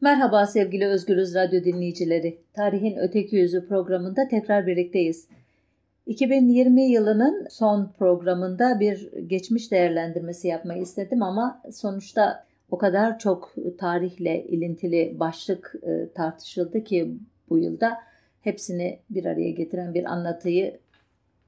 Merhaba sevgili Özgürüz Radyo dinleyicileri. Tarihin Öteki Yüzü programında tekrar birlikteyiz. 2020 yılının son programında bir geçmiş değerlendirmesi yapmayı istedim ama sonuçta o kadar çok tarihle ilintili başlık e, tartışıldı ki bu yılda hepsini bir araya getiren bir anlatıyı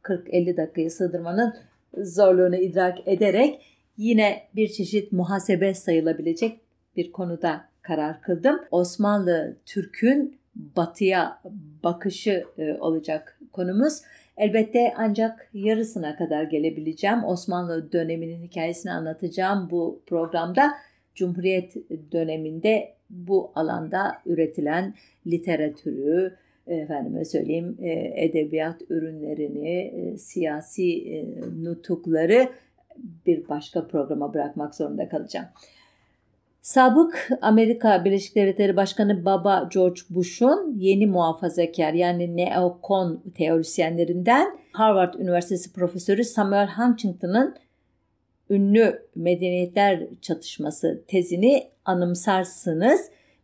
40-50 dakikaya sığdırmanın zorluğunu idrak ederek yine bir çeşit muhasebe sayılabilecek bir konuda karar kıldım. Osmanlı Türk'ün batıya bakışı e, olacak konumuz. Elbette ancak yarısına kadar gelebileceğim. Osmanlı döneminin hikayesini anlatacağım bu programda. Cumhuriyet döneminde bu alanda üretilen literatürü, efendime söyleyeyim e, edebiyat ürünlerini, e, siyasi nutukları bir başka programa bırakmak zorunda kalacağım. Sabık Amerika Birleşik Devletleri Başkanı Baba George Bush'un yeni muhafazakar yani neokon teorisyenlerinden Harvard Üniversitesi Profesörü Samuel Huntington'ın ünlü medeniyetler çatışması tezini anımsarsınız.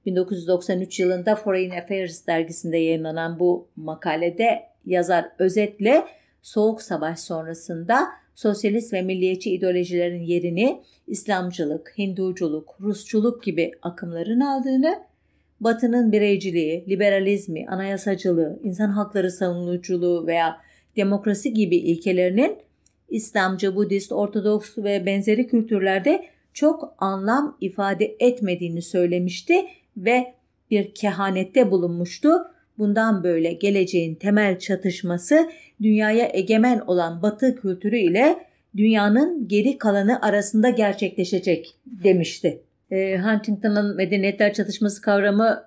1993 yılında Foreign Affairs dergisinde yayınlanan bu makalede yazar özetle Soğuk Savaş sonrasında sosyalist ve milliyetçi ideolojilerin yerini İslamcılık, Hinduculuk, Rusçuluk gibi akımların aldığını, Batı'nın bireyciliği, liberalizmi, anayasacılığı, insan hakları savunuculuğu veya demokrasi gibi ilkelerinin İslamcı, Budist, Ortodoks ve benzeri kültürlerde çok anlam ifade etmediğini söylemişti ve bir kehanette bulunmuştu. Bundan böyle geleceğin temel çatışması dünyaya egemen olan Batı kültürü ile dünyanın geri kalanı arasında gerçekleşecek demişti. E, Huntington'ın medeniyetler çatışması kavramı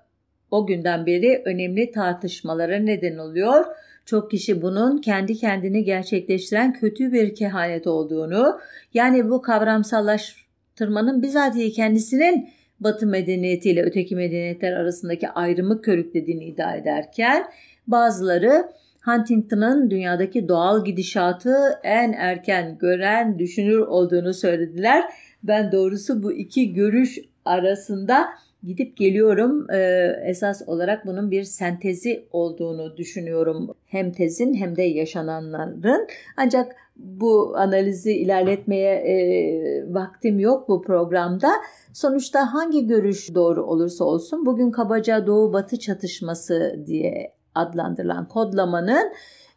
o günden beri önemli tartışmalara neden oluyor. Çok kişi bunun kendi kendini gerçekleştiren kötü bir kehanet olduğunu, yani bu kavramsallaştırmanın bizatihi kendisinin Batı medeniyetiyle öteki medeniyetler arasındaki ayrımı körüklediğini iddia ederken bazıları Huntington'ın dünyadaki doğal gidişatı en erken gören, düşünür olduğunu söylediler. Ben doğrusu bu iki görüş arasında gidip geliyorum. Ee, esas olarak bunun bir sentezi olduğunu düşünüyorum. Hem tezin hem de yaşananların. Ancak bu analizi ilerletmeye e, vaktim yok bu programda. Sonuçta hangi görüş doğru olursa olsun bugün kabaca Doğu Batı çatışması diye adlandırılan kodlamanın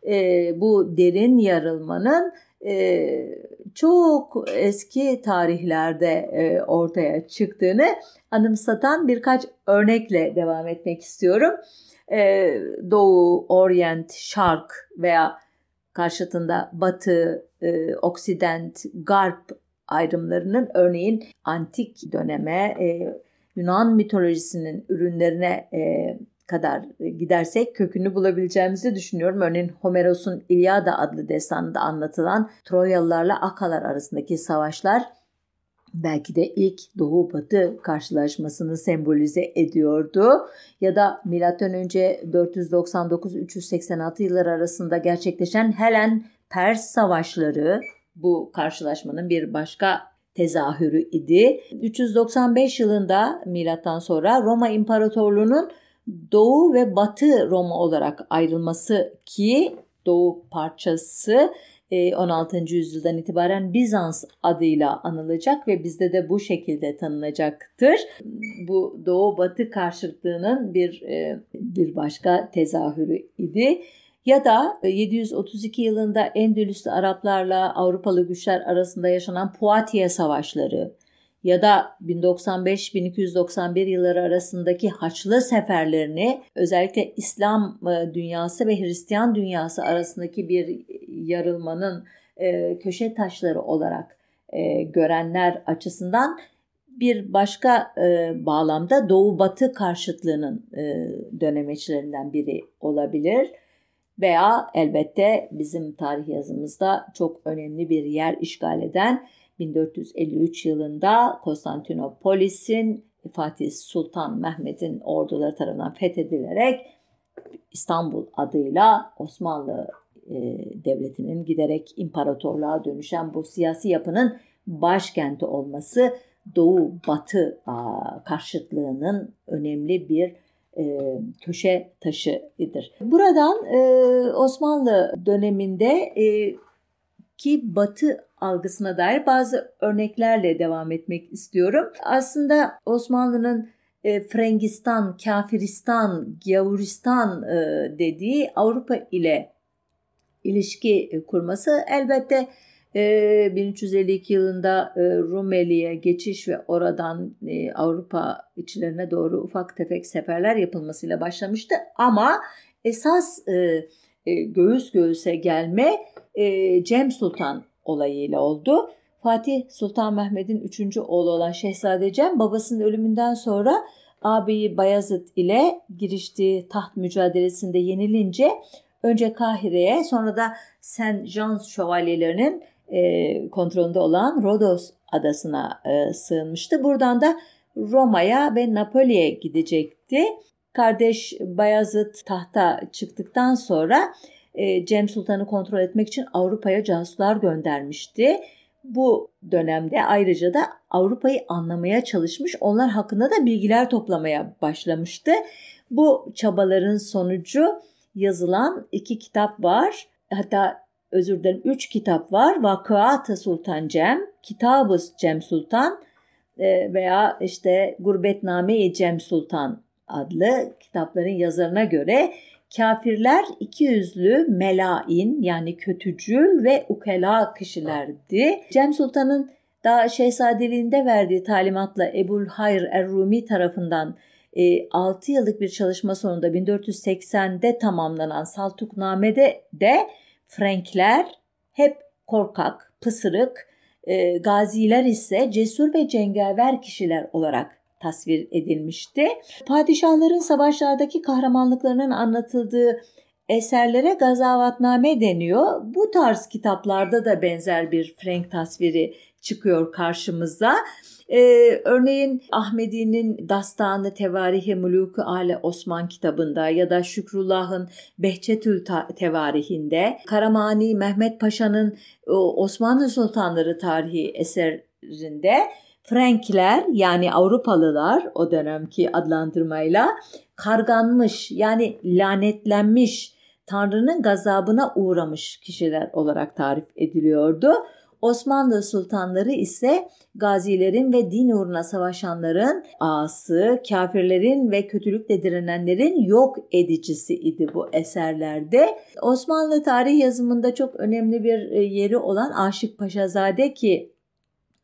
e, bu derin yarılmanın e, çok eski tarihlerde e, ortaya çıktığını anımsatan birkaç örnekle devam etmek istiyorum. E, Doğu, Orient, Şark veya karşıtında Batı, e, Oksident, Garp ayrımlarının örneğin antik döneme, Yunan mitolojisinin ürünlerine kadar gidersek kökünü bulabileceğimizi düşünüyorum. Örneğin Homeros'un İlyada adlı destanında anlatılan Troyalılarla Akalar arasındaki savaşlar belki de ilk Doğu Batı karşılaşmasını sembolize ediyordu. Ya da MÖ 499-386 yılları arasında gerçekleşen Helen Pers savaşları bu karşılaşmanın bir başka tezahürü idi. 395 yılında milattan sonra Roma İmparatorluğu'nun Doğu ve Batı Roma olarak ayrılması ki Doğu parçası 16. E, yüzyıldan itibaren Bizans adıyla anılacak ve bizde de bu şekilde tanınacaktır. Bu Doğu Batı karşıtlığının bir e, bir başka tezahürü idi. Ya da 732 yılında Endülüs'te Araplarla Avrupalı güçler arasında yaşanan Poitiers savaşları ya da 1095-1291 yılları arasındaki Haçlı seferlerini özellikle İslam e, dünyası ve Hristiyan dünyası arasındaki bir yarılmanın e, köşe taşları olarak e, görenler açısından bir başka bağlamda Doğu Batı karşıtlığının dönemeçlerinden biri olabilir. Veya elbette bizim tarih yazımızda çok önemli bir yer işgal eden 1453 yılında Konstantinopolis'in Fatih Sultan Mehmet'in orduları tarafından fethedilerek İstanbul adıyla Osmanlı e, Devleti'nin giderek imparatorluğa dönüşen bu siyasi yapının başkenti olması Doğu Batı karşıtlığının önemli bir e, köşe taşıdır. Buradan e, Osmanlı döneminde e, ki Batı algısına dair bazı örneklerle devam etmek istiyorum. Aslında Osmanlı'nın e, Frengistan, Kafiristan, Gavuristan e, dediği Avrupa ile ilişki kurması elbette 1352 yılında Rumeli'ye geçiş ve oradan Avrupa içlerine doğru ufak tefek seferler yapılmasıyla başlamıştı. Ama esas göğüs göğüse gelme Cem Sultan olayıyla oldu. Fatih Sultan Mehmet'in üçüncü oğlu olan Şehzade Cem babasının ölümünden sonra ağabeyi Bayezid ile giriştiği taht mücadelesinde yenilince önce Kahire'ye sonra da Saint Jean şövalyelerinin e, kontrolünde olan Rodos adasına e, sığınmıştı. Buradan da Roma'ya ve Napoli'ye gidecekti. Kardeş Bayezid tahta çıktıktan sonra e, Cem Sultan'ı kontrol etmek için Avrupa'ya casuslar göndermişti. Bu dönemde ayrıca da Avrupa'yı anlamaya çalışmış, onlar hakkında da bilgiler toplamaya başlamıştı. Bu çabaların sonucu yazılan iki kitap var. Hatta özür dilerim 3 kitap var. Vakıat-ı Sultan Cem, Kitab-ı Cem Sultan e, veya işte Gurbetname-i Cem Sultan adlı kitapların yazarına göre kafirler iki yüzlü melain yani kötücül ve ukela kişilerdi. Cem Sultan'ın daha şehzadeliğinde verdiği talimatla Ebul Hayr Er-Rumi tarafından 6 e, yıllık bir çalışma sonunda 1480'de tamamlanan Saltukname'de de Frankler hep korkak, pısırık, e, gaziler ise cesur ve cengaver kişiler olarak tasvir edilmişti. Padişahların savaşlardaki kahramanlıklarının anlatıldığı eserlere gazavatname deniyor. Bu tarz kitaplarda da benzer bir Frank tasviri çıkıyor karşımıza. Ee, örneğin Ahmedi'nin Dastanı Tevarihi Muluku Ale Osman kitabında ya da Şükrullah'ın Behçetül Tevarihinde, Karamani Mehmet Paşa'nın Osmanlı Sultanları tarihi eserinde Frankler yani Avrupalılar o dönemki adlandırmayla karganmış yani lanetlenmiş Tanrı'nın gazabına uğramış kişiler olarak tarif ediliyordu. Osmanlı sultanları ise gazilerin ve din uğruna savaşanların ağası, kafirlerin ve kötülükle direnenlerin yok edicisi idi bu eserlerde. Osmanlı tarih yazımında çok önemli bir e, yeri olan Aşık Paşazade ki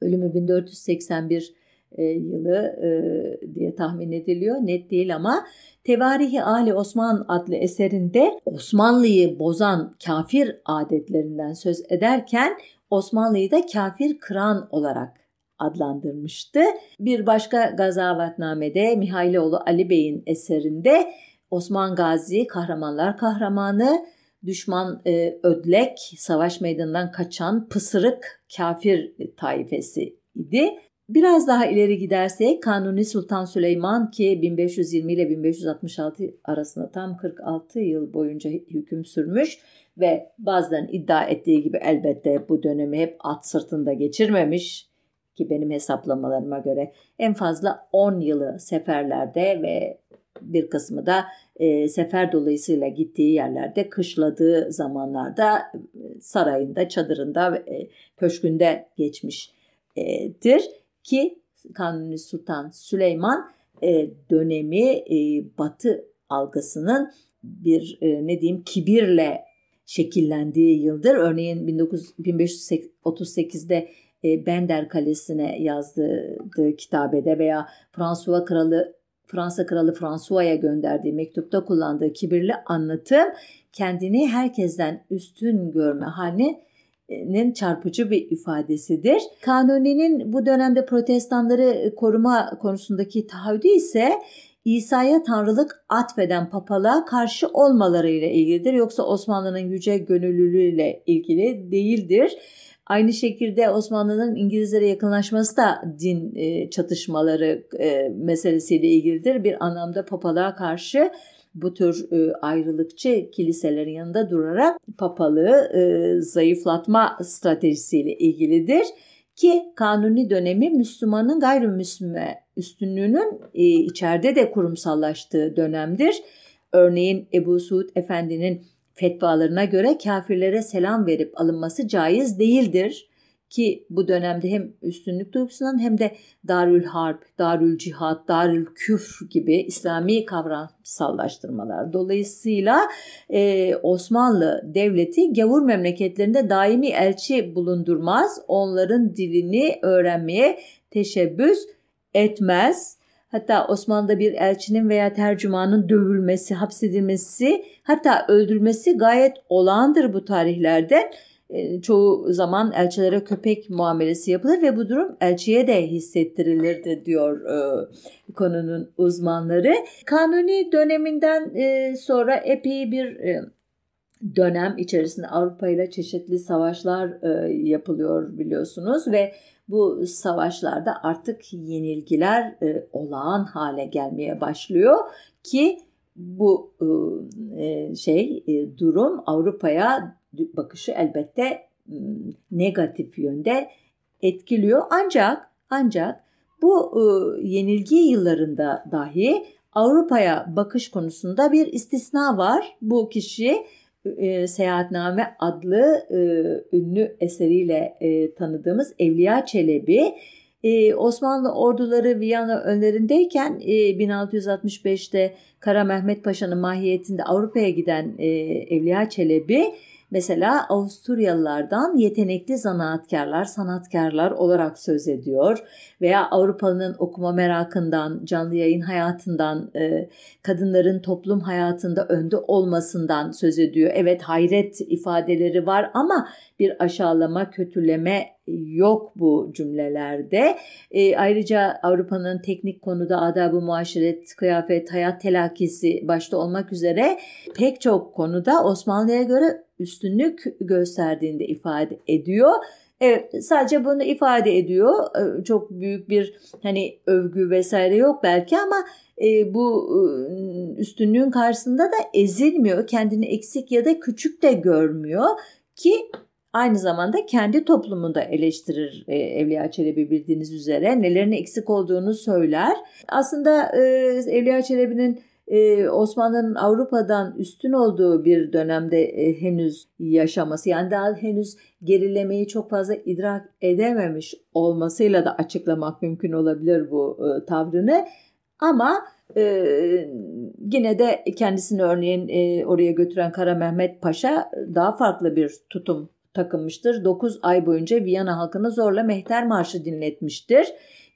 ölümü 1481 e, yılı e, diye tahmin ediliyor. Net değil ama Tevarihi Ali Osman adlı eserinde Osmanlı'yı bozan kafir adetlerinden söz ederken Osmanlı'yı da kafir kıran olarak adlandırmıştı. Bir başka gazavatnamede Mihailoğlu Ali Bey'in eserinde Osman Gazi kahramanlar kahramanı, düşman e, ödlek, savaş meydanından kaçan pısırık kafir taifesi idi. Biraz daha ileri gidersek Kanuni Sultan Süleyman ki 1520 ile 1566 arasında tam 46 yıl boyunca hüküm sürmüş ve bazılarının iddia ettiği gibi elbette bu dönemi hep at sırtında geçirmemiş ki benim hesaplamalarıma göre en fazla 10 yılı seferlerde ve bir kısmı da e, sefer dolayısıyla gittiği yerlerde kışladığı zamanlarda e, sarayında, çadırında, e, köşkünde geçmiştir ki Kanuni Sultan Süleyman e, dönemi e, Batı algısının bir e, ne diyeyim kibirle şekillendiği yıldır. Örneğin 19, 1538'de e, Bender Kalesi'ne yazdığı kitabede veya Fransuva Kralı Fransa Kralı François'a gönderdiği mektupta kullandığı kibirli anlatım kendini herkesten üstün görme halinin çarpıcı bir ifadesidir. Kanuni'nin bu dönemde protestanları koruma konusundaki taahhüdü ise İsa'ya tanrılık atfeden papalığa karşı olmalarıyla ilgilidir. Yoksa Osmanlı'nın yüce gönüllülüğüyle ilgili değildir. Aynı şekilde Osmanlı'nın İngilizlere yakınlaşması da din e, çatışmaları e, meselesiyle ilgilidir. Bir anlamda papalığa karşı bu tür e, ayrılıkçı kiliselerin yanında durarak papalığı zayıflatma stratejisiyle ilgilidir ki kanuni dönemi Müslümanın gayrimüslime üstünlüğünün içeride de kurumsallaştığı dönemdir. Örneğin Ebu Suud Efendi'nin fetvalarına göre kafirlere selam verip alınması caiz değildir ki bu dönemde hem üstünlük duygusundan hem de Darül Harp, Darül Cihat, Darül Küfr gibi İslami kavramsallaştırmalar. Dolayısıyla e, Osmanlı Devleti gavur memleketlerinde daimi elçi bulundurmaz, onların dilini öğrenmeye teşebbüs etmez. Hatta Osmanlı'da bir elçinin veya tercümanın dövülmesi, hapsedilmesi, hatta öldürülmesi gayet olağandır bu tarihlerde. E, çoğu zaman elçilere köpek muamelesi yapılır ve bu durum elçiye de hissettirilirdi diyor e, konunun uzmanları. Kanuni döneminden e, sonra epey bir e, dönem içerisinde Avrupa ile çeşitli savaşlar e, yapılıyor biliyorsunuz ve bu savaşlarda artık yenilgiler e, olağan hale gelmeye başlıyor ki bu e, şey e, durum Avrupa'ya bakışı elbette negatif yönde etkiliyor. Ancak ancak bu yenilgi yıllarında dahi Avrupa'ya bakış konusunda bir istisna var. Bu kişi e, Seyahatname adlı e, ünlü eseriyle e, tanıdığımız Evliya Çelebi ee, Osmanlı orduları Viyana önlerindeyken e, 1665'te Kara Mehmet Paşa'nın mahiyetinde Avrupa'ya giden e, Evliya Çelebi Mesela Avusturyalılardan yetenekli zanaatkarlar, sanatkarlar olarak söz ediyor veya Avrupalı'nın okuma merakından, canlı yayın hayatından, e, kadınların toplum hayatında önde olmasından söz ediyor. Evet hayret ifadeleri var ama bir aşağılama, kötüleme yok bu cümlelerde. E, ayrıca Avrupa'nın teknik konuda adab-ı muaşeret, kıyafet, hayat telakkisi başta olmak üzere pek çok konuda Osmanlı'ya göre üstünlük gösterdiğinde ifade ediyor. Evet sadece bunu ifade ediyor. E, çok büyük bir hani övgü vesaire yok belki ama e, bu e, üstünlüğün karşısında da ezilmiyor. Kendini eksik ya da küçük de görmüyor ki aynı zamanda kendi toplumunda eleştirir e, Evliya Çelebi bildiğiniz üzere. Nelerin eksik olduğunu söyler. Aslında e, Evliya Çelebi'nin e, Osmanlı'nın Avrupa'dan üstün olduğu bir dönemde e, henüz yaşaması yani daha henüz gerilemeyi çok fazla idrak edememiş olmasıyla da açıklamak mümkün olabilir bu e, tavrını. Ama e, yine de kendisini örneğin e, oraya götüren Kara Mehmet Paşa daha farklı bir tutum takılmıştır. 9 ay boyunca Viyana halkını zorla Mehter Marşı dinletmiştir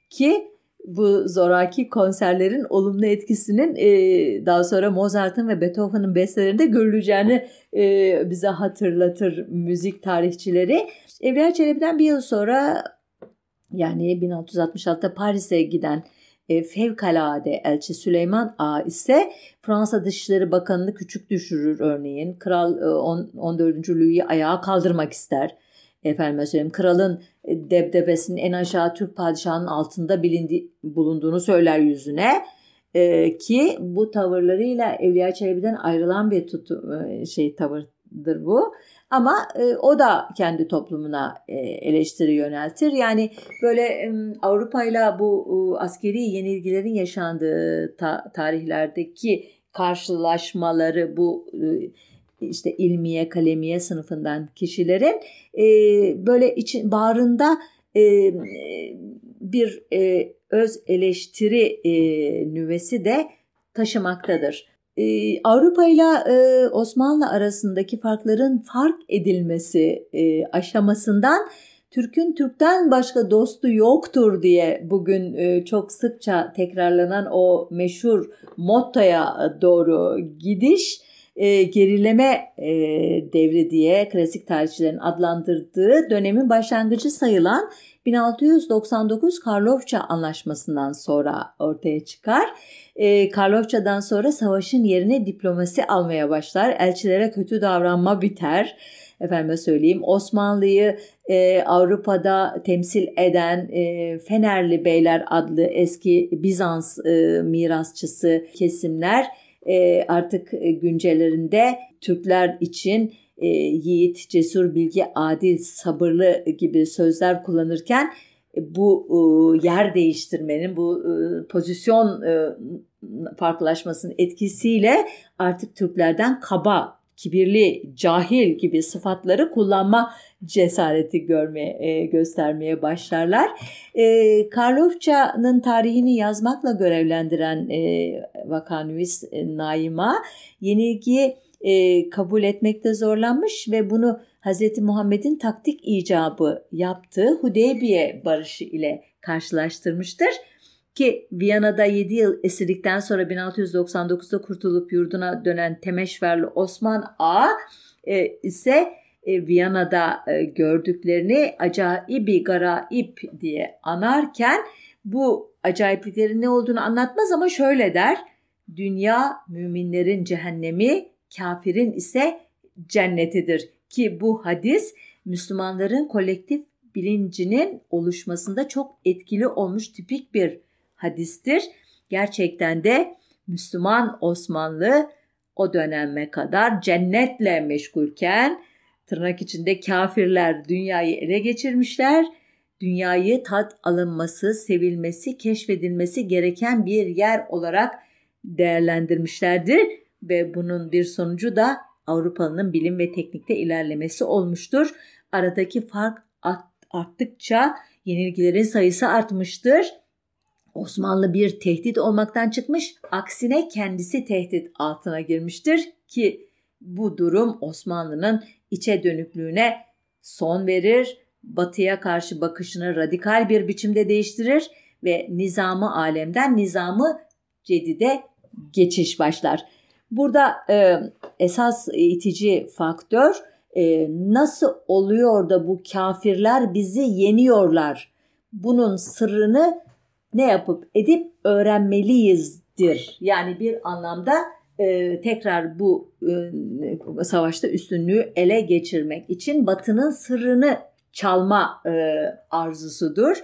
ki bu zoraki konserlerin olumlu etkisinin e, daha sonra Mozart'ın ve Beethoven'ın bestelerinde görüleceğini e, bize hatırlatır müzik tarihçileri. Evliya Çelebi'den bir yıl sonra yani 1666'da Paris'e giden e, fevkalade elçi Süleyman Ağa ise Fransa Dışişleri Bakanı'nı küçük düşürür örneğin. Kral e, 14. Louis'i ayağa kaldırmak ister efendim söyleyeyim kralın e, debdebesinin en aşağı Türk padişahının altında bilindi, bulunduğunu söyler yüzüne. E, ki bu tavırlarıyla Evliya Çelebi'den ayrılan bir tutu, e, şey tavırdır bu. Ama e, o da kendi toplumuna e, eleştiri yöneltir. Yani böyle e, Avrupa ile bu e, askeri yenilgilerin yaşandığı ta, tarihlerdeki karşılaşmaları bu e, işte ilmiye, kalemiye sınıfından kişilerin e, böyle için bağrında e, bir e, öz eleştiri e, nüvesi de taşımaktadır. Ee, Avrupa ile e, Osmanlı arasındaki farkların fark edilmesi e, aşamasından Türk'ün Türk'ten başka dostu yoktur diye bugün e, çok sıkça tekrarlanan o meşhur mottoya doğru gidiş e, gerileme e, devri diye klasik tarihçilerin adlandırdığı dönemin başlangıcı sayılan 1699 Karlofça Anlaşması'ndan sonra ortaya çıkar. E, Karlofça'dan sonra savaşın yerine diplomasi almaya başlar. Elçilere kötü davranma biter. Efendime söyleyeyim Osmanlı'yı e, Avrupa'da temsil eden e, Fenerli Beyler adlı eski Bizans e, mirasçısı kesimler e, artık güncellerinde Türkler için e, yiğit, cesur, bilgi, adil, sabırlı gibi sözler kullanırken e, bu e, yer değiştirmenin, bu e, pozisyon e, farklılaşmasının etkisiyle artık Türklerden kaba, kibirli, cahil gibi sıfatları kullanma cesareti görmeye, e, göstermeye başlarlar. E, Karlofça'nın tarihini yazmakla görevlendiren e, vakanüvis e, Naima yenilgiyi e, kabul etmekte zorlanmış ve bunu Hz. Muhammed'in taktik icabı yaptığı Hudeybiye barışı ile karşılaştırmıştır. Ki Viyana'da 7 yıl esirlikten sonra 1699'da kurtulup yurduna dönen Temeşverli Osman A e, ise e, Viyana'da e, gördüklerini acaibi garaip diye anarken bu acayipliklerin ne olduğunu anlatmaz ama şöyle der. Dünya müminlerin cehennemi, kafirin ise cennetidir ki bu hadis Müslümanların kolektif bilincinin oluşmasında çok etkili olmuş tipik bir hadistir. Gerçekten de Müslüman Osmanlı o döneme kadar cennetle meşgulken tırnak içinde kafirler dünyayı ele geçirmişler. Dünyayı tat alınması, sevilmesi, keşfedilmesi gereken bir yer olarak değerlendirmişlerdir ve bunun bir sonucu da Avrupa'nın bilim ve teknikte ilerlemesi olmuştur. Aradaki fark arttıkça yenilgilerin sayısı artmıştır. Osmanlı bir tehdit olmaktan çıkmış, aksine kendisi tehdit altına girmiştir ki bu durum Osmanlı'nın içe dönüklüğüne son verir, batıya karşı bakışını radikal bir biçimde değiştirir ve nizamı alemden nizamı cedide geçiş başlar. Burada e, esas itici faktör e, nasıl oluyor da bu kafirler bizi yeniyorlar? Bunun sırrını ne yapıp edip öğrenmeliyizdir. Yani bir anlamda e, tekrar bu e, savaşta üstünlüğü ele geçirmek için Batı'nın sırrını çalma e, arzusudur.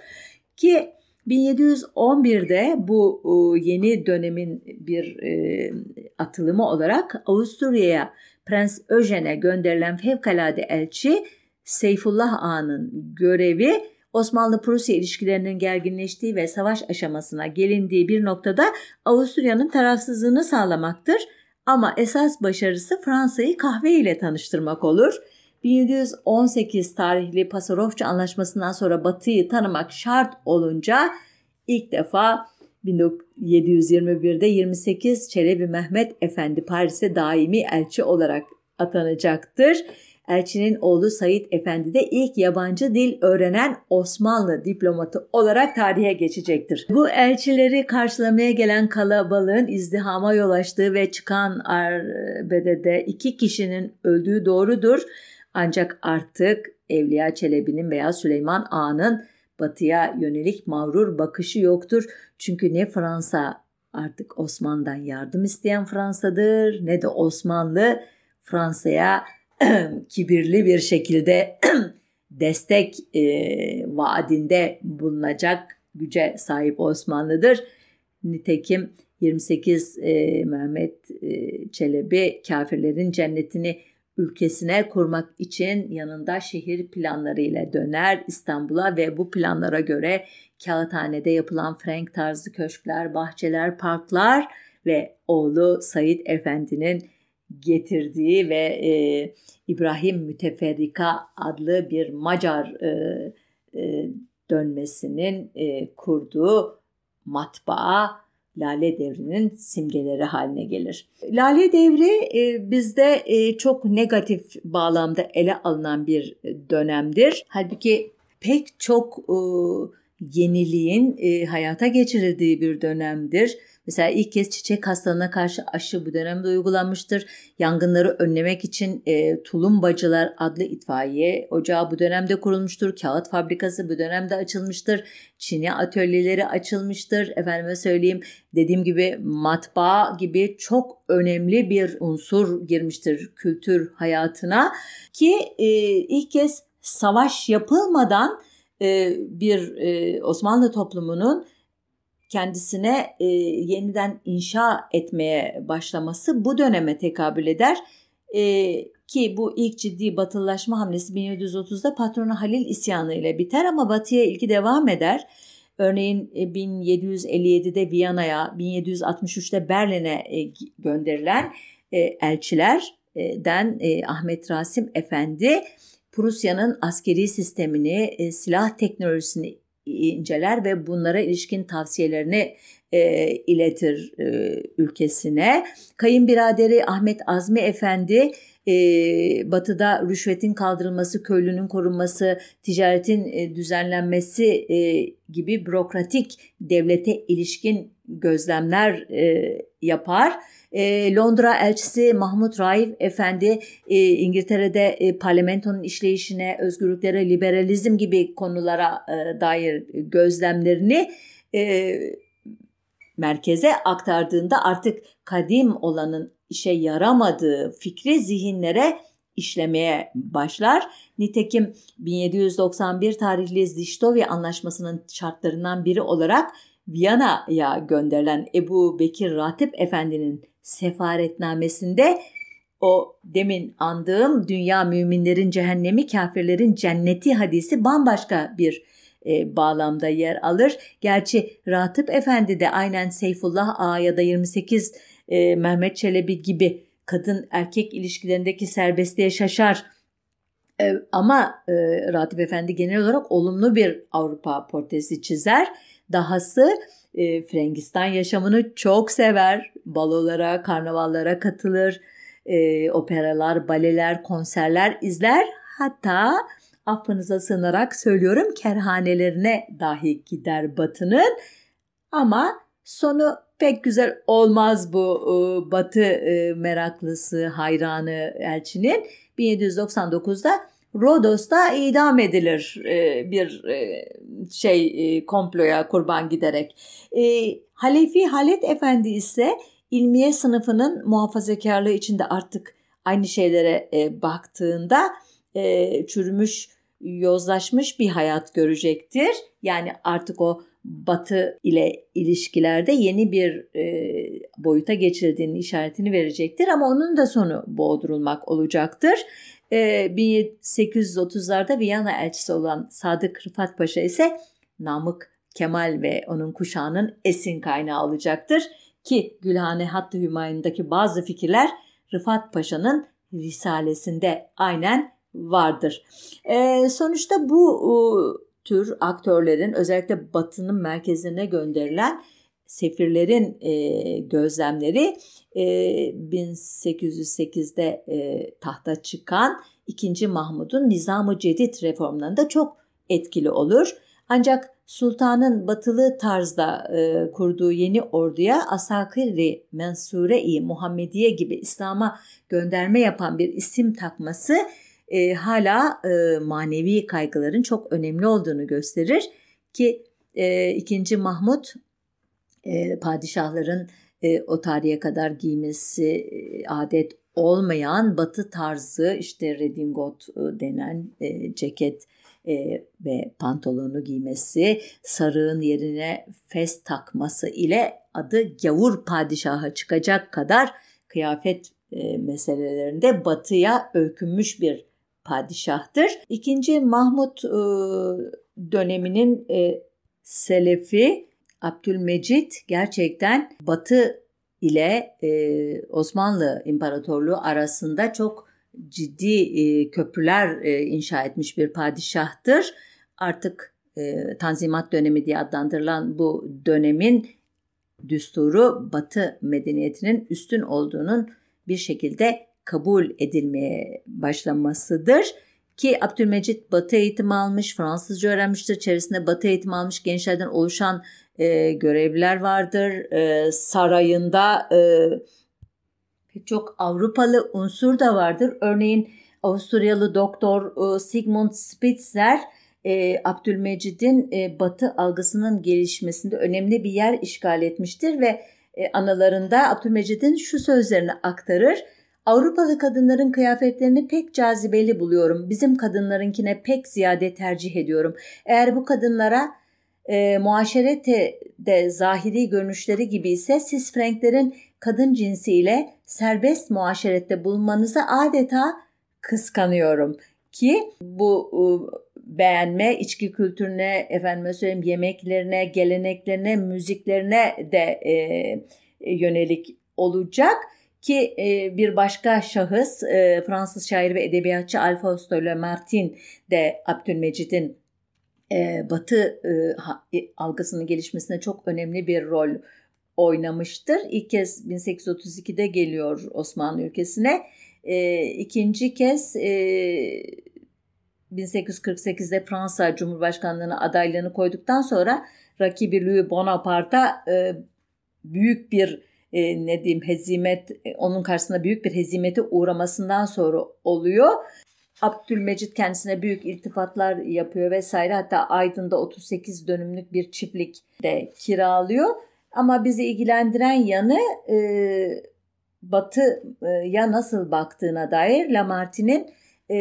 Ki 1711'de bu e, yeni dönemin bir e, atılımı olarak Avusturya'ya Prens Eugene'e gönderilen fevkalade elçi Seyfullah Ağa'nın görevi Osmanlı-Prusya ilişkilerinin gerginleştiği ve savaş aşamasına gelindiği bir noktada Avusturya'nın tarafsızlığını sağlamaktır. Ama esas başarısı Fransa'yı kahve ile tanıştırmak olur. 1718 tarihli Pasarofça Anlaşması'ndan sonra Batı'yı tanımak şart olunca ilk defa 1721'de 28 Çelebi Mehmet Efendi Paris'e daimi elçi olarak atanacaktır. Elçinin oğlu Said Efendi de ilk yabancı dil öğrenen Osmanlı diplomatı olarak tarihe geçecektir. Bu elçileri karşılamaya gelen kalabalığın izdihama yol açtığı ve çıkan arbedede iki kişinin öldüğü doğrudur. Ancak artık Evliya Çelebi'nin veya Süleyman Ağa'nın batıya yönelik mağrur bakışı yoktur. Çünkü ne Fransa artık Osman'dan yardım isteyen Fransa'dır ne de Osmanlı Fransa'ya kibirli bir şekilde destek e, vaadinde bulunacak güce sahip Osmanlı'dır. Nitekim 28 e, Mehmet e, Çelebi kafirlerin cennetini ülkesine kurmak için yanında şehir planları ile döner İstanbul'a ve bu planlara göre Kağıthane'de yapılan Frank tarzı köşkler, bahçeler, parklar ve oğlu Said Efendi'nin getirdiği ve e, İbrahim Müteferrika adlı bir Macar e, e, dönmesinin e, kurduğu matbaa Lale Devri'nin simgeleri haline gelir. Lale Devri e, bizde e, çok negatif bağlamda ele alınan bir dönemdir. Halbuki pek çok e, yeniliğin e, hayata geçirildiği bir dönemdir. Mesela ilk kez çiçek hastalığına karşı aşı bu dönemde uygulanmıştır. Yangınları önlemek için e, Tulumbacılar adlı itfaiye ocağı bu dönemde kurulmuştur. Kağıt fabrikası bu dönemde açılmıştır. Çin'e atölyeleri açılmıştır. Efendime söyleyeyim dediğim gibi matbaa gibi çok önemli bir unsur girmiştir kültür hayatına. Ki e, ilk kez savaş yapılmadan e, bir e, Osmanlı toplumunun kendisine e, yeniden inşa etmeye başlaması bu döneme tekabül eder. ki bu ilk ciddi batılılaşma hamlesi 1730'da patronu Halil isyanı ile biter ama batıya ilgi devam eder. Örneğin 1757'de e, Viyana'ya, 1763'te Berlin'e e, gönderilen e, elçilerden Ahmet Rasim Efendi Prusya'nın askeri sistemini, silah teknolojisini inceler ve bunlara ilişkin tavsiyelerini e, iletir e, ülkesine. Kayınbiraderi Ahmet Azmi Efendi e, batıda rüşvetin kaldırılması, köylünün korunması, ticaretin e, düzenlenmesi e, gibi bürokratik devlete ilişkin gözlemler e, yapar. E, Londra elçisi Mahmut Raif Efendi e, İngiltere'de e, parlamentonun işleyişine, özgürlüklere, liberalizm gibi konulara e, dair gözlemlerini e, merkeze aktardığında artık kadim olanın işe yaramadığı fikri zihinlere işlemeye başlar. Nitekim 1791 tarihli Ziştovi Anlaşması'nın şartlarından biri olarak Viyana'ya gönderilen Ebu Bekir Ratip Efendi'nin sefaretnamesinde o demin andığım dünya müminlerin cehennemi kafirlerin cenneti hadisi bambaşka bir e, bağlamda yer alır. Gerçi Ratip Efendi de aynen Seyfullah Ağa ya da 28 e, Mehmet Çelebi gibi kadın erkek ilişkilerindeki serbestliğe şaşar. E, ama e, Ratip Efendi genel olarak olumlu bir Avrupa portresi çizer. Dahası e, Frangistan yaşamını çok sever. Balolara, karnavallara katılır. E, operalar, baleler, konserler izler. Hatta affınıza sığınarak söylüyorum kerhanelerine dahi gider Batı'nın. Ama sonu pek güzel olmaz bu e, Batı e, meraklısı, hayranı elçinin. 1799'da Rodos'ta idam edilir e, bir şey komploya kurban giderek. Halefi Halet Efendi ise ilmiye sınıfının muhafazakarlığı içinde artık aynı şeylere baktığında çürümüş yozlaşmış bir hayat görecektir. Yani artık o Batı ile ilişkilerde yeni bir e, boyuta geçildiğinin işaretini verecektir ama onun da sonu boğdurulmak olacaktır. E, 1830'larda Viyana elçisi olan Sadık Rıfat Paşa ise Namık Kemal ve onun kuşağının esin kaynağı olacaktır ki Gülhane Hattı Hümayun'daki bazı fikirler Rıfat Paşa'nın Risalesinde aynen vardır. E, sonuçta bu e, tür aktörlerin özellikle Batı'nın merkezine gönderilen sefirlerin e, gözlemleri e, 1808'de e, tahta çıkan 2. Mahmud'un Nizam-ı Cedid reformlarında çok etkili olur. Ancak sultanın batılı tarzda e, kurduğu yeni orduya Asakiri Mensure-i Muhammediye gibi İslam'a gönderme yapan bir isim takması e, hala e, manevi kaygıların çok önemli olduğunu gösterir ki e, 2. Mahmut padişahların o tarihe kadar giymesi adet olmayan batı tarzı işte redingot denen ceket ve pantolonu giymesi, sarığın yerine fes takması ile adı gavur padişaha çıkacak kadar kıyafet meselelerinde batıya öykünmüş bir padişahtır. İkinci Mahmut döneminin Selefi Abdülmecit gerçekten Batı ile e, Osmanlı İmparatorluğu arasında çok ciddi köprüler inşa etmiş bir padişahtır. Artık Tanzimat dönemi diye adlandırılan bu dönemin düsturu Batı medeniyetinin üstün olduğunun bir şekilde kabul edilmeye başlamasıdır. Ki Abdülmecit Batı eğitimi almış, Fransızca öğrenmiştir. İçerisinde Batı eğitimi almış gençlerden oluşan e, görevliler vardır. E, sarayında pek çok Avrupalı unsur da vardır. Örneğin Avusturyalı doktor e, Sigmund Spitzer e, Abdülmecid'in e, Batı algısının gelişmesinde önemli bir yer işgal etmiştir ve e, analarında Abdülmecid'in şu sözlerini aktarır. Avrupalı kadınların kıyafetlerini pek cazibeli buluyorum. Bizim kadınlarınkine pek ziyade tercih ediyorum. Eğer bu kadınlara e, muaşerete de zahiri görünüşleri gibi ise siz Franklerin kadın cinsiyle serbest muaşerette bulunmanızı adeta kıskanıyorum ki bu e, beğenme içki kültürüne, efendime söyleyeyim yemeklerine, geleneklerine, müziklerine de e, yönelik olacak ki e, bir başka şahıs e, Fransız şair ve edebiyatçı Alphonse de Lamartine de Abdülmecid'in e, Batı e, e algısının gelişmesine çok önemli bir rol oynamıştır. İlk kez 1832'de geliyor Osmanlı ülkesine. E, ikinci kez e, 1848'de Fransa Cumhurbaşkanlığına adaylığını koyduktan sonra rakibi Louis Bonaparte'a e, büyük bir e, ne diyeyim hezimet e, onun karşısında büyük bir hezimete uğramasından sonra oluyor. Abdülmecit kendisine büyük iltifatlar yapıyor vesaire. Hatta Aydın'da 38 dönümlük bir çiftlik de kiralıyor. Ama bizi ilgilendiren yanı e, batıya nasıl baktığına dair Lamartine'in e,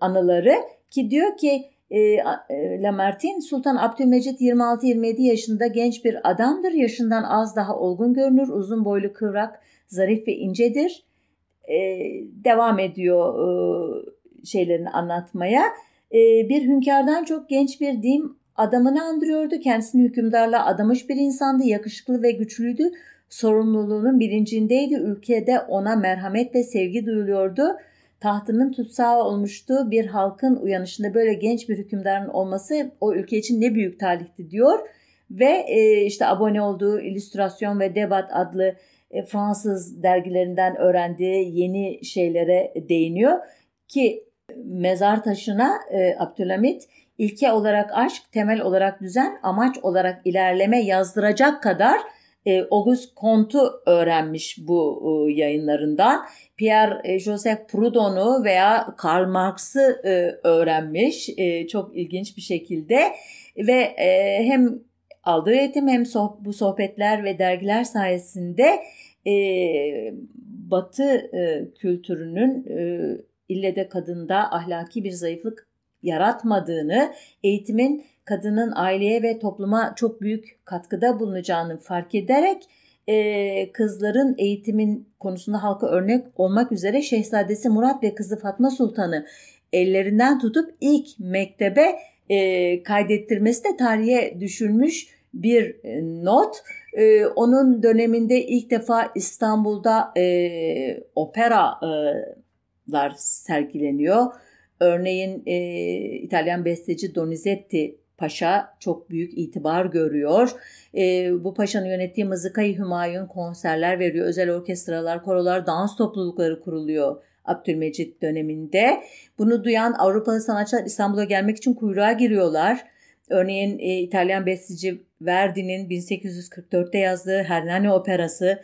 anıları ki diyor ki e, e, Lamartine Sultan Abdülmecit 26-27 yaşında genç bir adamdır. Yaşından az daha olgun görünür. Uzun boylu kıvrak, zarif ve incedir. E, devam ediyor e, şeylerini anlatmaya. E, bir hünkârdan çok genç bir din adamını andırıyordu. Kendisini hükümdarla adamış bir insandı. Yakışıklı ve güçlüydü. Sorumluluğunun bilincindeydi. Ülkede ona merhamet ve sevgi duyuluyordu tahtının tutsağı olmuştu. Bir halkın uyanışında böyle genç bir hükümdarın olması o ülke için ne büyük talihti diyor. Ve e, işte abone olduğu İllüstrasyon ve Debat adlı e, Fransız dergilerinden öğrendiği yeni şeylere değiniyor. Ki mezar taşına e, Abdülhamit ilke olarak aşk, temel olarak düzen, amaç olarak ilerleme yazdıracak kadar e, Auguste Comte'u öğrenmiş bu e, yayınlarından. Pierre e, Joseph Proudhon'u veya Karl Marx'ı e, öğrenmiş e, çok ilginç bir şekilde ve e, hem aldığı eğitim hem soh bu sohbetler ve dergiler sayesinde e, Batı e, kültürünün e, ille de kadında ahlaki bir zayıflık yaratmadığını, eğitimin kadının aileye ve topluma çok büyük katkıda bulunacağını fark ederek e, kızların eğitimin konusunda halka örnek olmak üzere Şehzadesi Murat ve kızı Fatma Sultan'ı ellerinden tutup ilk mektebe e, kaydettirmesi de tarihe düşülmüş bir e, not. E, onun döneminde ilk defa İstanbul'da e, operalar sergileniyor. Örneğin e, İtalyan besteci Donizetti Paşa çok büyük itibar görüyor. E, bu paşanın yönettiği Mızıkayı Hümayun konserler veriyor. Özel orkestralar, korolar, dans toplulukları kuruluyor. Abdülmecit döneminde. Bunu duyan Avrupalı sanatçılar İstanbul'a gelmek için kuyruğa giriyorlar. Örneğin e, İtalyan besteci Verdi'nin 1844'te yazdığı Hernani Operası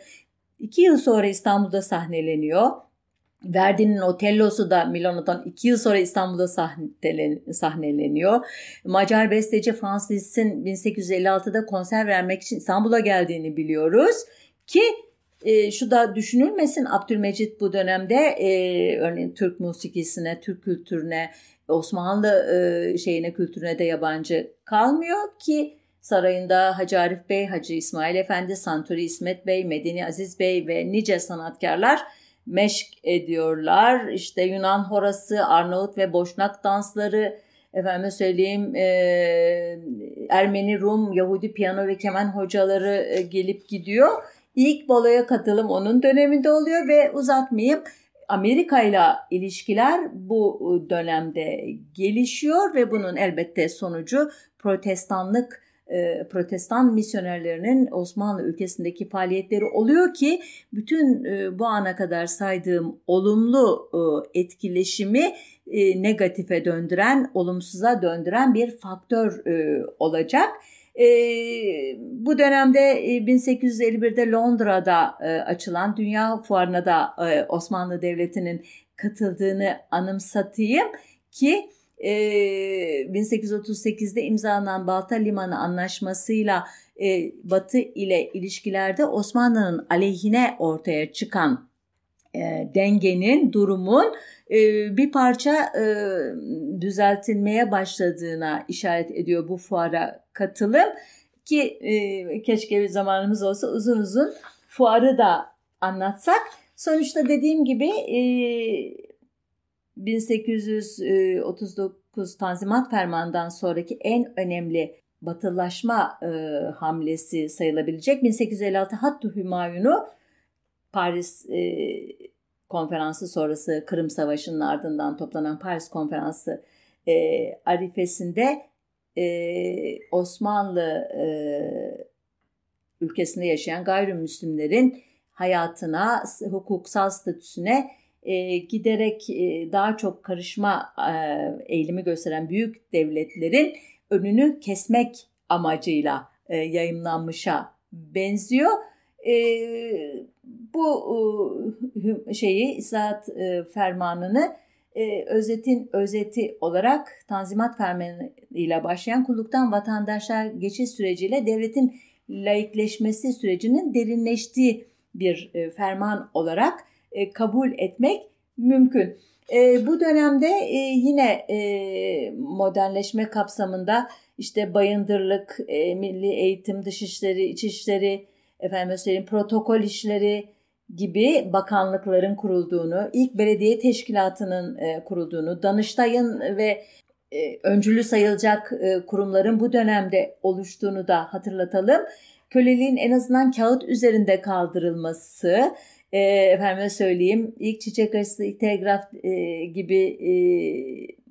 iki yıl sonra İstanbul'da sahneleniyor. Verdi'nin Otello'su da Milano'dan iki yıl sonra İstanbul'da sahneleniyor. Macar besteci Franz Liszt'in 1856'da konser vermek için İstanbul'a geldiğini biliyoruz. Ki e, şu da düşünülmesin Abdülmecit bu dönemde e, örneğin Türk musikisine, Türk kültürüne, Osmanlı e, şeyine kültürüne de yabancı kalmıyor ki sarayında Hacı Arif Bey, Hacı İsmail Efendi, Santuri İsmet Bey, Medeni Aziz Bey ve nice sanatkarlar meşk ediyorlar. İşte Yunan horası, Arnavut ve Boşnak dansları, efendim söyleyeyim e, Ermeni, Rum, Yahudi piyano ve keman hocaları e, gelip gidiyor. İlk baloya katılım onun döneminde oluyor ve uzatmayayım Amerika ile ilişkiler bu dönemde gelişiyor ve bunun elbette sonucu protestanlık e, protestan misyonerlerinin Osmanlı ülkesindeki faaliyetleri oluyor ki bütün e, bu ana kadar saydığım olumlu e, etkileşimi negatife döndüren, olumsuza döndüren bir faktör olacak. Bu dönemde e, 1851'de Londra'da açılan Dünya Fuarı'na da Osmanlı Devleti'nin katıldığını anımsatayım ki 1838'de ee, imzalanan Balta Limanı Anlaşması'yla Batı ile ilişkilerde Osmanlı'nın aleyhine ortaya çıkan dengenin, durumun bir parça düzeltilmeye başladığına işaret ediyor bu fuara katılım. Ki keşke bir zamanımız olsa uzun uzun fuarı da anlatsak. Sonuçta dediğim gibi 1839 Tanzimat Fermanı'ndan sonraki en önemli batılaşma e, hamlesi sayılabilecek. 1856 Hattı Hümayun'u Paris e, konferansı sonrası Kırım Savaşı'nın ardından toplanan Paris konferansı e, arifesinde e, Osmanlı e, ülkesinde yaşayan gayrimüslimlerin hayatına, hukuksal statüsüne e, giderek e, daha çok karışma e, eğilimi gösteren büyük devletlerin önünü kesmek amacıyla e, yayımlanmışa benziyor. E, bu e, şeyi İslahat e, Fermanı'nı e, özetin özeti olarak Tanzimat Fermanı ile başlayan kulluktan vatandaşlar geçiş süreciyle devletin laikleşmesi sürecinin derinleştiği bir e, ferman olarak e, kabul etmek mümkün. E, bu dönemde e, yine modernleşme kapsamında işte bayındırlık, milli eğitim, dışişleri, içişleri, efendim söyleyeyim protokol işleri gibi bakanlıkların kurulduğunu, ilk belediye teşkilatının kurulduğunu, Danıştay'ın ve e, öncülü sayılacak kurumların bu dönemde oluştuğunu da hatırlatalım. Köleliğin en azından kağıt üzerinde kaldırılması, e, efendime söyleyeyim ilk çiçek arısı, ilk telgraf e, gibi e,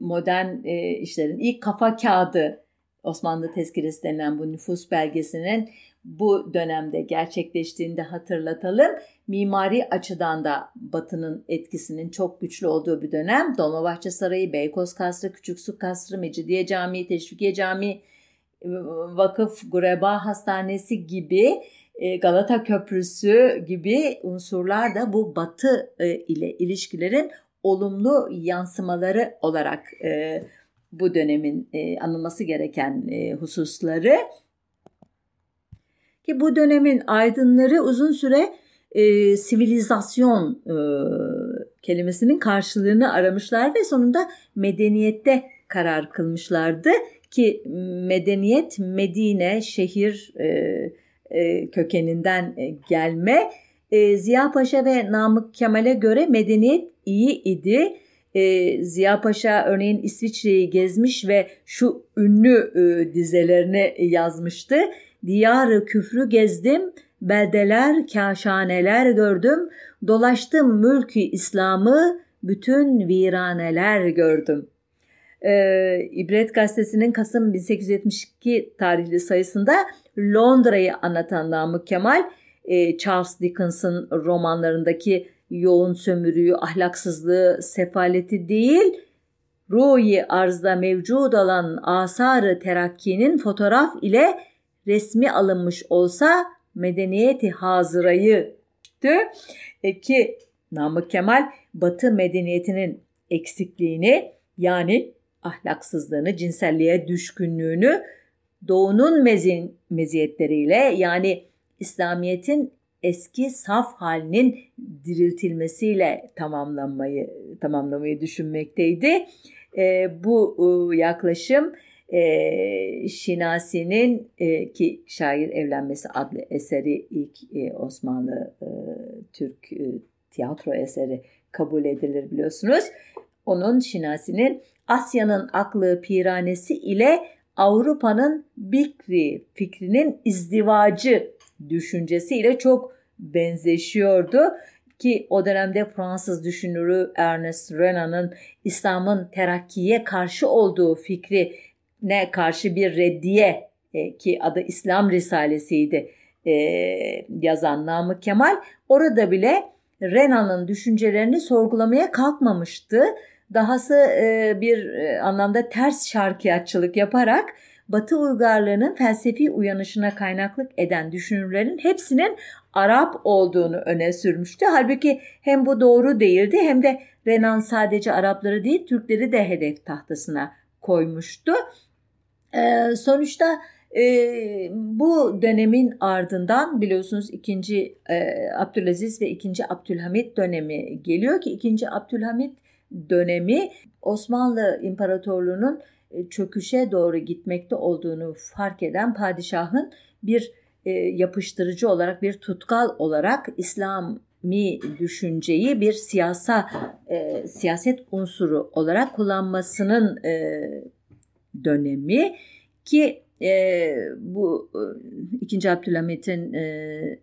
modern e, işlerin ilk kafa kağıdı Osmanlı tezkiresi denilen bu nüfus belgesinin bu dönemde gerçekleştiğinde hatırlatalım. Mimari açıdan da Batı'nın etkisinin çok güçlü olduğu bir dönem. Dolmabahçe Sarayı, Beykoz Kasrı, Küçüksü Kasrı, Mecidiye Camii, Teşvikiye Camii, Vakıf Gureba Hastanesi gibi Galata Köprüsü gibi unsurlar da bu Batı e, ile ilişkilerin olumlu yansımaları olarak e, bu dönemin anılması gereken hususları. Ki bu dönemin aydınları uzun süre e, sivilizasyon e, kelimesinin karşılığını aramışlar ve sonunda medeniyette karar kılmışlardı ki medeniyet Medine şehir e, e, kökeninden e, gelme. E, Ziya Paşa ve Namık Kemal'e göre medeniyet iyi idi. Ziya Paşa örneğin İsviçre'yi gezmiş ve şu ünlü dizelerini yazmıştı. Diyarı küfrü gezdim, beldeler, kaşaneler gördüm, dolaştım mülkü İslam'ı, bütün viraneler gördüm. Ee, İbret Gazetesi'nin Kasım 1872 tarihli sayısında Londra'yı anlatan Namık Kemal, e, Charles Dickens'ın romanlarındaki yoğun sömürüyü, ahlaksızlığı, sefaleti değil, ruhi arzda mevcud olan asarı terakkinin fotoğraf ile resmi alınmış olsa medeniyeti hazırayı e, ki Namık Kemal Batı medeniyetinin eksikliğini yani ahlaksızlığını, cinselliğe düşkünlüğünü doğunun mezin, meziyetleriyle yani İslamiyet'in eski saf halinin diriltilmesiyle tamamlanmayı tamamlamayı düşünmekteydi. E, bu e, yaklaşım e, Şinasi'nin e, ki şair evlenmesi adlı eseri ilk e, Osmanlı e, Türk e, tiyatro eseri kabul edilir biliyorsunuz. Onun Şinasi'nin Asya'nın aklı piranesi ile Avrupa'nın Bikri fikrinin izdivacı düşüncesiyle çok benzeşiyordu ki o dönemde Fransız düşünürü Ernest Renan'ın İslam'ın terakkiye karşı olduğu fikri ne karşı bir reddiye e, ki adı İslam Risalesi'ydi e, yazan Namık Kemal orada bile Renan'ın düşüncelerini sorgulamaya kalkmamıştı. Dahası e, bir e, anlamda ters şarkiyatçılık yaparak Batı uygarlığının felsefi uyanışına kaynaklık eden düşünürlerin hepsinin Arap olduğunu öne sürmüştü. Halbuki hem bu doğru değildi hem de Renan sadece Arapları değil Türkleri de hedef tahtasına koymuştu. E, sonuçta bu dönemin ardından biliyorsunuz ikinci e, Abdülaziz ve ikinci Abdülhamit dönemi geliyor ki ikinci Abdülhamit dönemi Osmanlı İmparatorluğu'nun e, çöküşe doğru gitmekte olduğunu fark eden padişahın bir e, yapıştırıcı olarak bir tutkal olarak İslam İslami düşünceyi bir siyasa e, siyaset unsuru olarak kullanmasının e, dönemi ki e, bu e, 2. Abdülhamit'in e,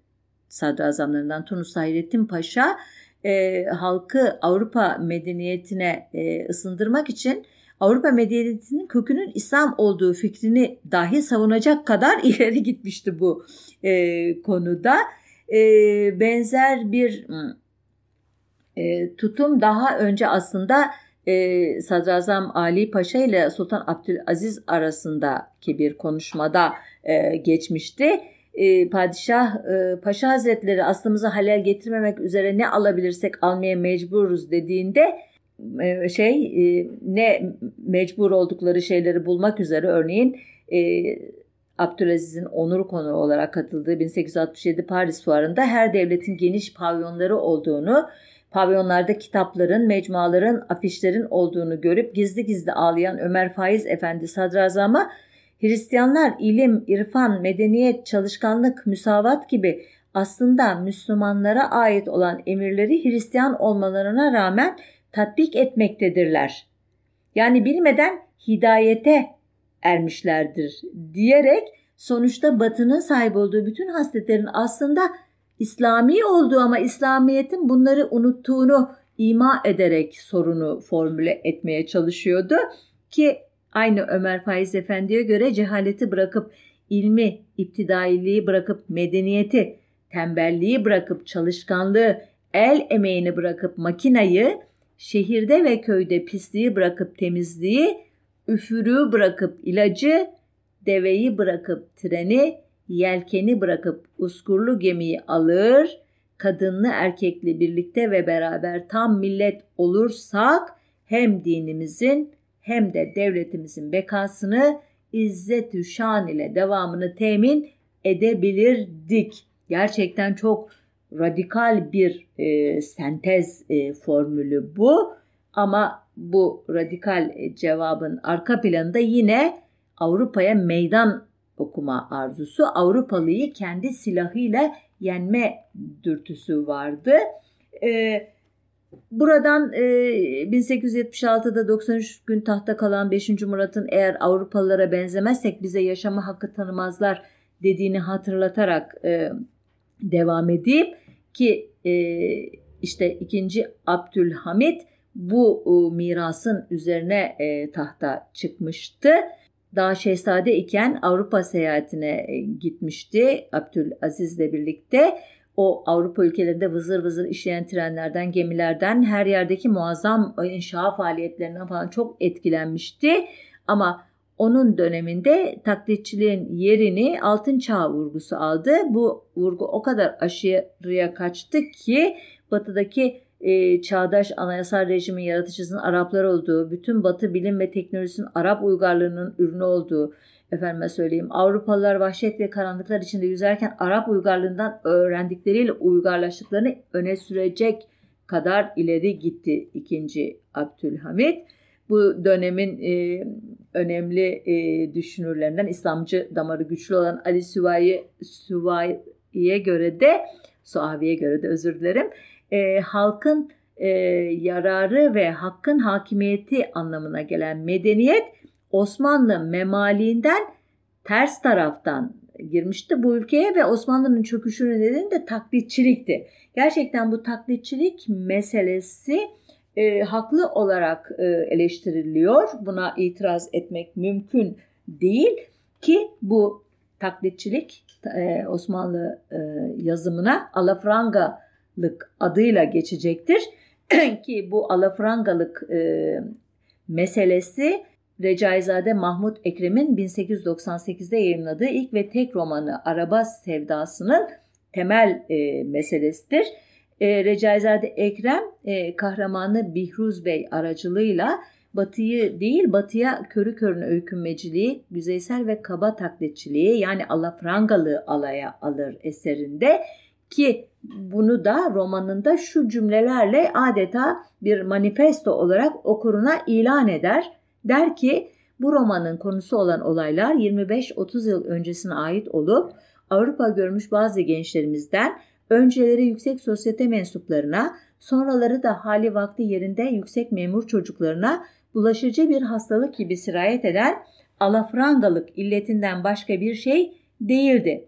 sadrazamlarından Tunus Hayrettin Paşa e, halkı Avrupa medeniyetine e, ısındırmak için Avrupa medeniyetinin kökünün İslam olduğu fikrini dahi savunacak kadar ileri gitmişti bu e, konuda. E, benzer bir e, tutum daha önce aslında e, Sadrazam Ali Paşa ile Sultan Abdülaziz arasındaki bir konuşmada e, geçmişti. E, Padişah e, Paşa Hazretleri aslımızı halel getirmemek üzere ne alabilirsek almaya mecburuz dediğinde e, şey ne mecbur oldukları şeyleri bulmak üzere örneğin Abdülaziz'in onur konu olarak katıldığı 1867 Paris Fuarı'nda her devletin geniş pavyonları olduğunu, pavyonlarda kitapların, mecmuaların, afişlerin olduğunu görüp gizli gizli ağlayan Ömer Faiz Efendi sadrazama Hristiyanlar ilim, irfan, medeniyet, çalışkanlık, müsavat gibi aslında Müslümanlara ait olan emirleri Hristiyan olmalarına rağmen tatbik etmektedirler. Yani bilmeden hidayete ermişlerdir diyerek sonuçta batının sahip olduğu bütün hasletlerin aslında İslami olduğu ama İslamiyet'in bunları unuttuğunu ima ederek sorunu formüle etmeye çalışıyordu ki aynı Ömer Faiz Efendi'ye göre cehaleti bırakıp ilmi, iptidailiği bırakıp medeniyeti, tembelliği bırakıp çalışkanlığı, el emeğini bırakıp makinayı, şehirde ve köyde pisliği bırakıp temizliği, üfürüğü bırakıp ilacı, deveyi bırakıp treni, yelkeni bırakıp uskurlu gemiyi alır, kadınlı erkekli birlikte ve beraber tam millet olursak hem dinimizin hem de devletimizin bekasını izzet şan ile devamını temin edebilirdik. Gerçekten çok radikal bir e, sentez e, formülü bu ama bu radikal e, cevabın arka planında yine Avrupa'ya meydan okuma arzusu, Avrupalıyı kendi silahıyla yenme dürtüsü vardı. E, buradan e, 1876'da 93 gün tahta kalan 5. Murat'ın eğer Avrupalılara benzemezsek bize yaşama hakkı tanımazlar dediğini hatırlatarak e, devam edeyim ki e, işte 2. Abdülhamit bu e, mirasın üzerine e, tahta çıkmıştı. Daha şehzade iken Avrupa seyahatine e, gitmişti Abdülaziz'le birlikte. O Avrupa ülkelerinde vızır vızır işleyen trenlerden, gemilerden, her yerdeki muazzam inşa faaliyetlerinden falan çok etkilenmişti. Ama onun döneminde taklitçiliğin yerini altın çağ vurgusu aldı. Bu vurgu o kadar aşırıya kaçtı ki batıdaki e, çağdaş anayasal rejimin yaratıcısının Araplar olduğu, bütün batı bilim ve teknolojisinin Arap uygarlığının ürünü olduğu, efendime söyleyeyim Avrupalılar vahşet ve karanlıklar içinde yüzerken Arap uygarlığından öğrendikleriyle uygarlaştıklarını öne sürecek kadar ileri gitti ikinci Abdülhamit. Bu dönemin e, önemli e, düşünürlerinden İslamcı damarı güçlü olan Ali Süvayi Süvayi'ye göre de Suavi'ye göre de özür dilerim e, halkın e, yararı ve hakkın hakimiyeti anlamına gelen medeniyet Osmanlı memaliğinden ters taraftan girmişti bu ülkeye ve Osmanlı'nın çöküşünün nedeni de taklitçilikti. Gerçekten bu taklitçilik meselesi e, haklı olarak e, eleştiriliyor. Buna itiraz etmek mümkün değil ki bu taklitçilik e, Osmanlı e, yazımına alafranga alafrangalık adıyla geçecektir. Ki bu alafrangalık e, meselesi Recaizade Mahmut Ekrem'in 1898'de yayınladığı ilk ve tek romanı Araba Sevdası'nın temel e, meselesidir. E, Recaizade Ekrem e, kahramanı Bihruz Bey aracılığıyla Batı'yı değil Batı'ya körü körüne öykünmeciliği, güzeysel ve kaba taklitçiliği yani alafrangalığı alaya alır eserinde ki bunu da romanında şu cümlelerle adeta bir manifesto olarak okuruna ilan eder. Der ki bu romanın konusu olan olaylar 25-30 yıl öncesine ait olup Avrupa görmüş bazı gençlerimizden önceleri yüksek sosyete mensuplarına, sonraları da hali vakti yerinde yüksek memur çocuklarına bulaşıcı bir hastalık gibi sirayet eden alafrangalık illetinden başka bir şey değildi.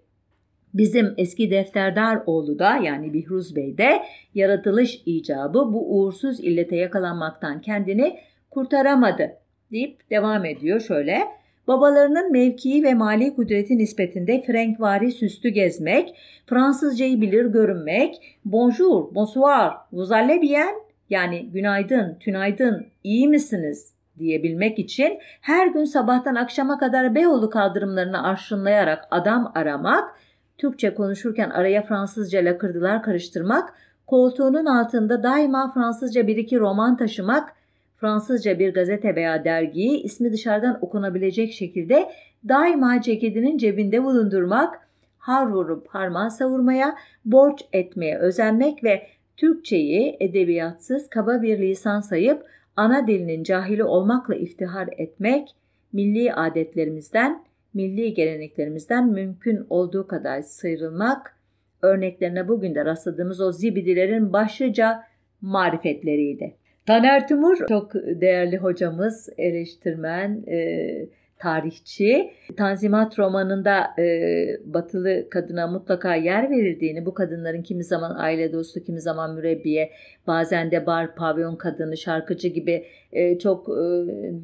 Bizim eski defterdar oğlu da yani Bihruz Bey de yaratılış icabı bu uğursuz illete yakalanmaktan kendini kurtaramadı deyip devam ediyor şöyle. Babalarının mevkii ve mali kudreti nispetinde Frankvari süslü gezmek, Fransızcayı bilir görünmek, bonjour, bonsoir, vous allez bien yani günaydın, tünaydın, iyi misiniz diyebilmek için her gün sabahtan akşama kadar Beyoğlu kaldırımlarını arşınlayarak adam aramak, Türkçe konuşurken araya Fransızca lakırdılar karıştırmak, koltuğunun altında daima Fransızca bir iki roman taşımak, Fransızca bir gazete veya dergiyi ismi dışarıdan okunabilecek şekilde daima ceketinin cebinde bulundurmak, har vurup harman savurmaya, borç etmeye özenmek ve Türkçeyi edebiyatsız kaba bir lisan sayıp ana dilinin cahili olmakla iftihar etmek, milli adetlerimizden, milli geleneklerimizden mümkün olduğu kadar sıyrılmak, örneklerine bugün de rastladığımız o zibidilerin başlıca marifetleriydi. Taner Timur çok değerli hocamız, eleştirmen, e, tarihçi. Tanzimat romanında e, batılı kadına mutlaka yer verildiğini, bu kadınların kimi zaman aile dostu, kimi zaman mürebbiye, bazen de bar, pavyon kadını, şarkıcı gibi e, çok e,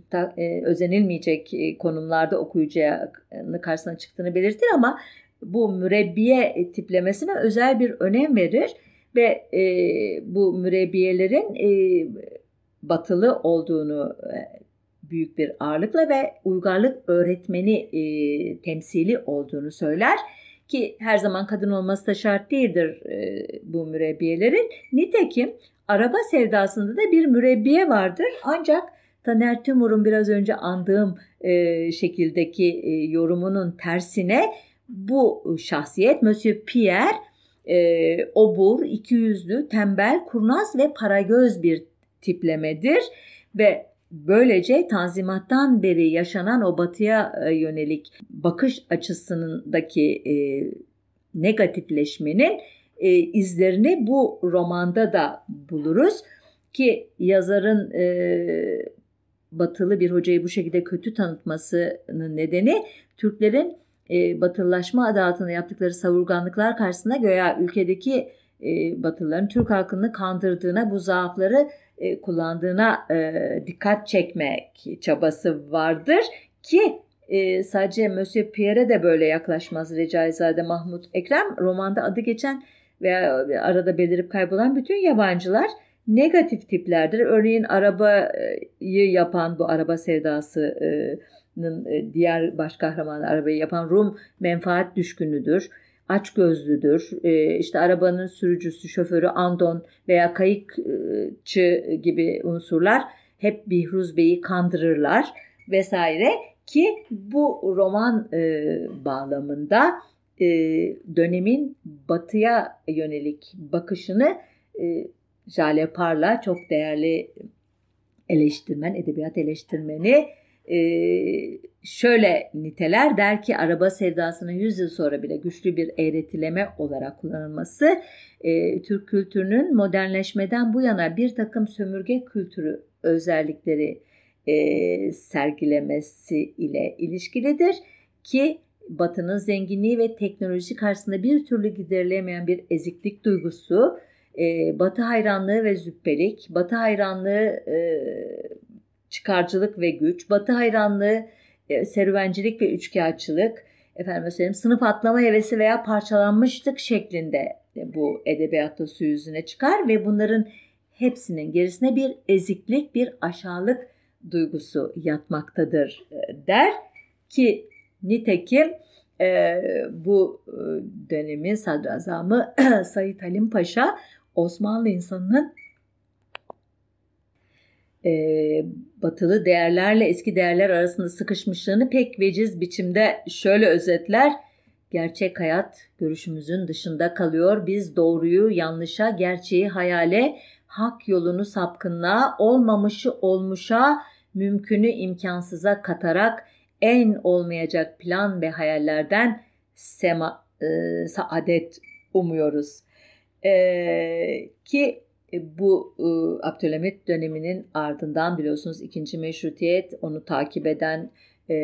ta, e, özenilmeyecek konumlarda okuyucuya karşısına çıktığını belirtir ama bu mürebbiye tiplemesine özel bir önem verir ve e, bu mürebbiyelerin e, batılı olduğunu e, büyük bir ağırlıkla ve uygarlık öğretmeni e, temsili olduğunu söyler ki her zaman kadın olması da şart değildir e, bu mürebbiyelerin. Nitekim araba sevdasında da bir mürebbiye vardır ancak Taner Timur'un biraz önce andığım e, şekildeki e, yorumunun tersine bu şahsiyet Monsieur Pierre e, obur, ikiyüzlü, tembel, kurnaz ve paragöz bir tiplemedir. Ve Böylece Tanzimat'tan beri yaşanan o batıya e, yönelik bakış açısındaki e, negatifleşmenin e, izlerini bu romanda da buluruz. Ki yazarın e, batılı bir hocayı bu şekilde kötü tanıtmasının nedeni Türklerin e, batılılaşma adı altında yaptıkları savurganlıklar karşısında göya ülkedeki e, Batılıların Türk halkını kandırdığına, bu zaafları e, kullandığına e, dikkat çekmek çabası vardır ki e, sadece Monsieur Pierre'e de böyle yaklaşmaz Recaizade Mahmut Ekrem. Romanda adı geçen veya arada belirip kaybolan bütün yabancılar negatif tiplerdir. Örneğin arabayı yapan bu araba sevdasının e, diğer baş kahramanı arabayı yapan Rum menfaat düşkünüdür aç gözlüdür. E, işte arabanın sürücüsü, şoförü Andon veya kayıkçı gibi unsurlar hep Bihruz Bey'i kandırırlar vesaire ki bu roman e, bağlamında e, dönemin batıya yönelik bakışını e, Jale Parla çok değerli eleştirmen, edebiyat eleştirmeni e, şöyle niteler der ki araba sevdasının 100 yıl sonra bile güçlü bir eğretileme olarak kullanılması e, Türk kültürünün modernleşmeden bu yana bir takım sömürge kültürü özellikleri e, sergilemesi ile ilişkilidir ki Batı'nın zenginliği ve teknoloji karşısında bir türlü giderilemeyen bir eziklik duygusu, e, Batı hayranlığı ve züppelik, Batı hayranlığı e, çıkarcılık ve güç, Batı hayranlığı, e, serüvencilik ve üçkağıtçılık, efendim söyleyeyim sınıf atlama hevesi veya parçalanmışlık şeklinde bu edebiyatta su yüzüne çıkar ve bunların hepsinin gerisine bir eziklik, bir aşağılık duygusu yatmaktadır e, der ki nitekim e, bu e, dönemin sadrazamı Sayit Halim Paşa Osmanlı insanının e, batılı değerlerle eski değerler arasında sıkışmışlığını pek veciz biçimde şöyle özetler. Gerçek hayat görüşümüzün dışında kalıyor. Biz doğruyu yanlışa, gerçeği hayale, hak yolunu sapkınlığa, olmamışı olmuşa, mümkünü imkansıza katarak en olmayacak plan ve hayallerden sema, e, saadet umuyoruz. E, ki bu e, Abdülhamit döneminin ardından biliyorsunuz ikinci meşrutiyet onu takip eden e,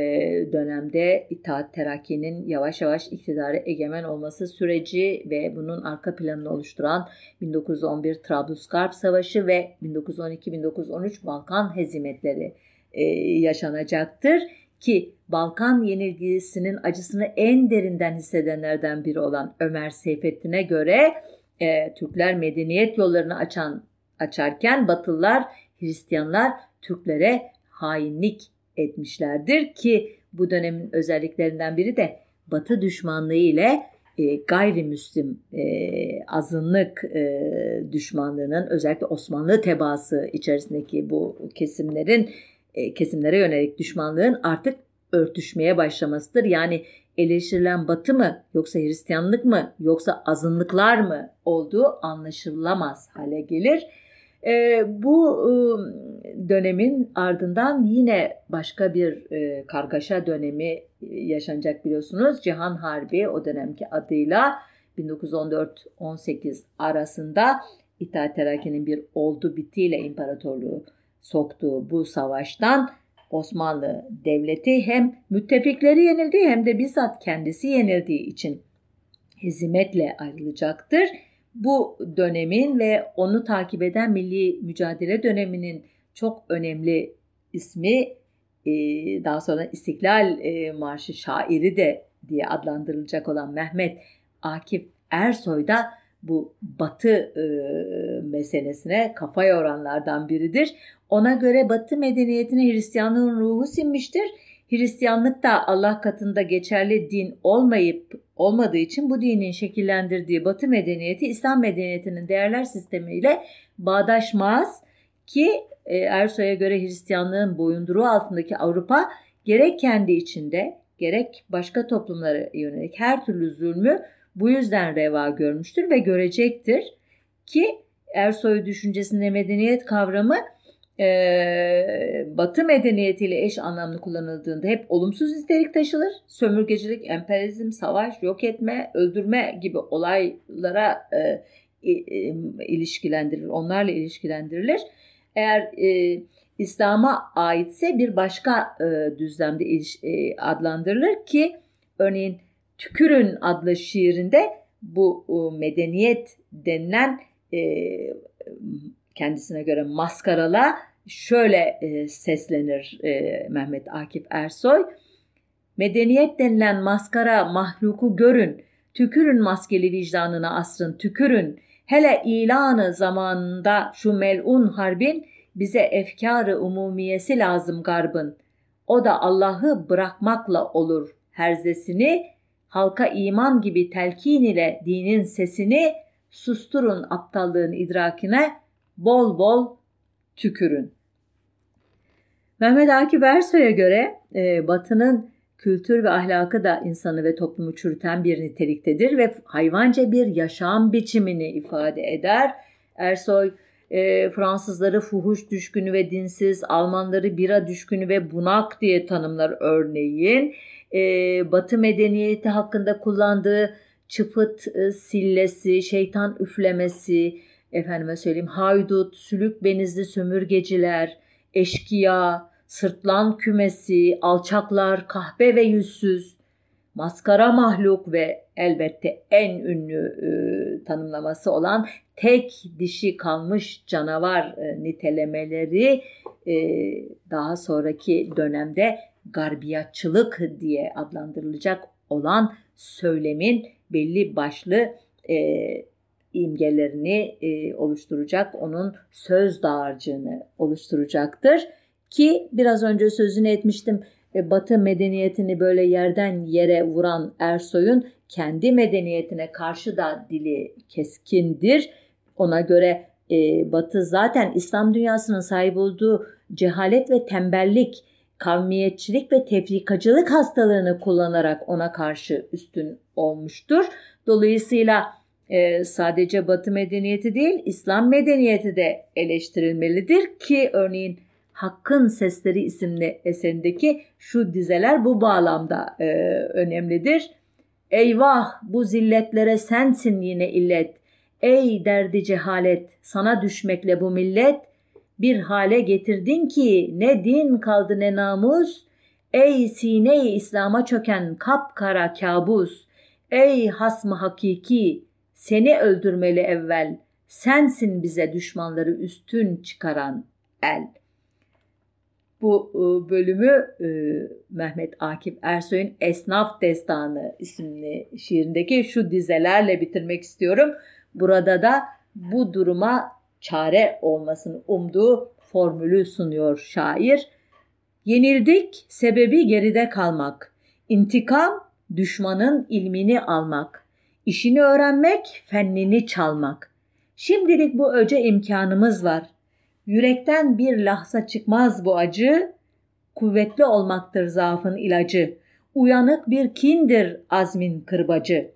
dönemde İttihat Terakki'nin yavaş yavaş iktidara egemen olması süreci ve bunun arka planını oluşturan 1911 Trablusgarp Savaşı ve 1912-1913 Balkan hezimetleri e, yaşanacaktır ki Balkan yenilgisinin acısını en derinden hissedenlerden biri olan Ömer Seyfettin'e göre e, Türkler medeniyet yollarını açan açarken Batılılar, Hristiyanlar Türklere hainlik etmişlerdir ki bu dönemin özelliklerinden biri de Batı düşmanlığı ile e, gayrimüslim e, azınlık e, düşmanlığının özellikle Osmanlı tebaası içerisindeki bu kesimlerin e, kesimlere yönelik düşmanlığın artık örtüşmeye başlamasıdır. Yani eleştirilen Batı mı yoksa Hristiyanlık mı yoksa azınlıklar mı olduğu anlaşılamaz hale gelir. E, bu e, dönemin ardından yine başka bir e, kargaşa dönemi e, yaşanacak biliyorsunuz. Cihan Harbi o dönemki adıyla 1914-18 arasında İttihat Terakki'nin bir oldu bitiyle imparatorluğu soktuğu bu savaştan Osmanlı Devleti hem müttefikleri yenildi hem de bizzat kendisi yenildiği için hezimetle ayrılacaktır. Bu dönemin ve onu takip eden milli mücadele döneminin çok önemli ismi e, daha sonra İstiklal e, Marşı şairi de diye adlandırılacak olan Mehmet Akif Ersoy da bu batı e, meselesine kafa yoranlardan biridir. Ona göre batı medeniyetine Hristiyanlığın ruhu sinmiştir. Hristiyanlık da Allah katında geçerli din olmayıp olmadığı için bu dinin şekillendirdiği batı medeniyeti İslam medeniyetinin değerler sistemiyle bağdaşmaz ki e, Ersoy'a göre Hristiyanlığın boyunduruğu altındaki Avrupa gerek kendi içinde gerek başka toplumlara yönelik her türlü zulmü bu yüzden reva görmüştür ve görecektir ki Ersoy düşüncesinde medeniyet kavramı e, Batı medeniyetiyle eş anlamlı kullanıldığında hep olumsuz nitelik taşılır. Sömürgecilik, emperyalizm, savaş, yok etme, öldürme gibi olaylara e, e, ilişkilendirilir, onlarla ilişkilendirilir. Eğer e, İslam'a aitse bir başka e, düzlemde iliş, e, adlandırılır ki örneğin Tükürün adlı şiirinde bu e, medeniyet denilen e, kendisine göre maskarala şöyle e, seslenir e, Mehmet Akif Ersoy. Medeniyet denilen maskara mahluku görün, tükürün maskeli vicdanına asrın, tükürün. Hele ilanı zamanında şu melun harbin bize efkarı umumiyesi lazım garbın. O da Allah'ı bırakmakla olur herzesini, halka iman gibi telkin ile dinin sesini susturun aptallığın idrakine, bol bol tükürün. Mehmet Akif Ersoy'a göre e, Batı'nın kültür ve ahlakı da insanı ve toplumu çürüten bir niteliktedir ve hayvanca bir yaşam biçimini ifade eder. Ersoy e, Fransızları fuhuş düşkünü ve dinsiz, Almanları bira düşkünü ve bunak diye tanımlar örneğin. E, Batı medeniyeti hakkında kullandığı çıfıt e, sillesi, şeytan üflemesi, efendime söyleyeyim haydut, sülük benizli sömürgeciler, eşkıya, sırtlan kümesi, alçaklar, kahpe ve yüzsüz, maskara mahluk ve elbette en ünlü e, tanımlaması olan tek dişi kalmış canavar e, nitelemeleri e, daha sonraki dönemde garbiyatçılık diye adlandırılacak olan söylemin belli başlı e, imgelerini e, oluşturacak, onun söz dağarcığını oluşturacaktır. Ki biraz önce sözünü etmiştim, e, Batı medeniyetini böyle yerden yere vuran Ersoy'un kendi medeniyetine karşı da dili keskindir. Ona göre e, Batı zaten İslam dünyasının sahip olduğu cehalet ve tembellik, kavmiyetçilik ve tefrikacılık hastalığını kullanarak ona karşı üstün olmuştur. Dolayısıyla e, sadece Batı medeniyeti değil, İslam medeniyeti de eleştirilmelidir ki örneğin Hakkın Sesleri isimli eserindeki şu dizeler bu bağlamda e, önemlidir. Eyvah bu zilletlere sensin yine illet. Ey derdi cehalet, sana düşmekle bu millet bir hale getirdin ki ne din kaldı ne namus. Ey sine İslam'a çöken kapkara kabus. Ey hasmı hakiki, seni öldürmeli evvel. Sensin bize düşmanları üstün çıkaran el. Bu e, bölümü e, Mehmet Akif Ersoy'un Esnaf Destanı isimli şiirindeki şu dizelerle bitirmek istiyorum. Burada da bu duruma çare olmasını umduğu formülü sunuyor şair. Yenildik, sebebi geride kalmak. İntikam, düşmanın ilmini almak. İşini öğrenmek, fennini çalmak. Şimdilik bu öce imkanımız var. Yürekten bir lahza çıkmaz bu acı. Kuvvetli olmaktır zaafın ilacı. Uyanık bir kindir azmin kırbacı.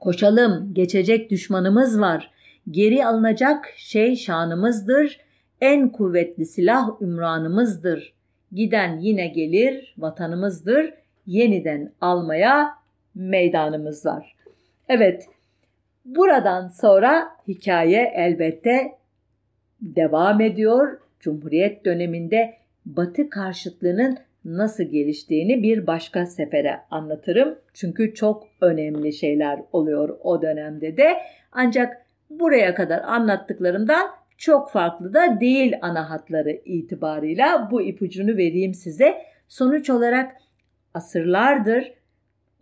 Koşalım, geçecek düşmanımız var. Geri alınacak şey şanımızdır. En kuvvetli silah ümranımızdır. Giden yine gelir, vatanımızdır. Yeniden almaya meydanımız var. Evet, buradan sonra hikaye elbette devam ediyor. Cumhuriyet döneminde Batı karşıtlığının nasıl geliştiğini bir başka sefere anlatırım. Çünkü çok önemli şeyler oluyor o dönemde de. Ancak buraya kadar anlattıklarımdan çok farklı da değil ana hatları itibarıyla bu ipucunu vereyim size. Sonuç olarak asırlardır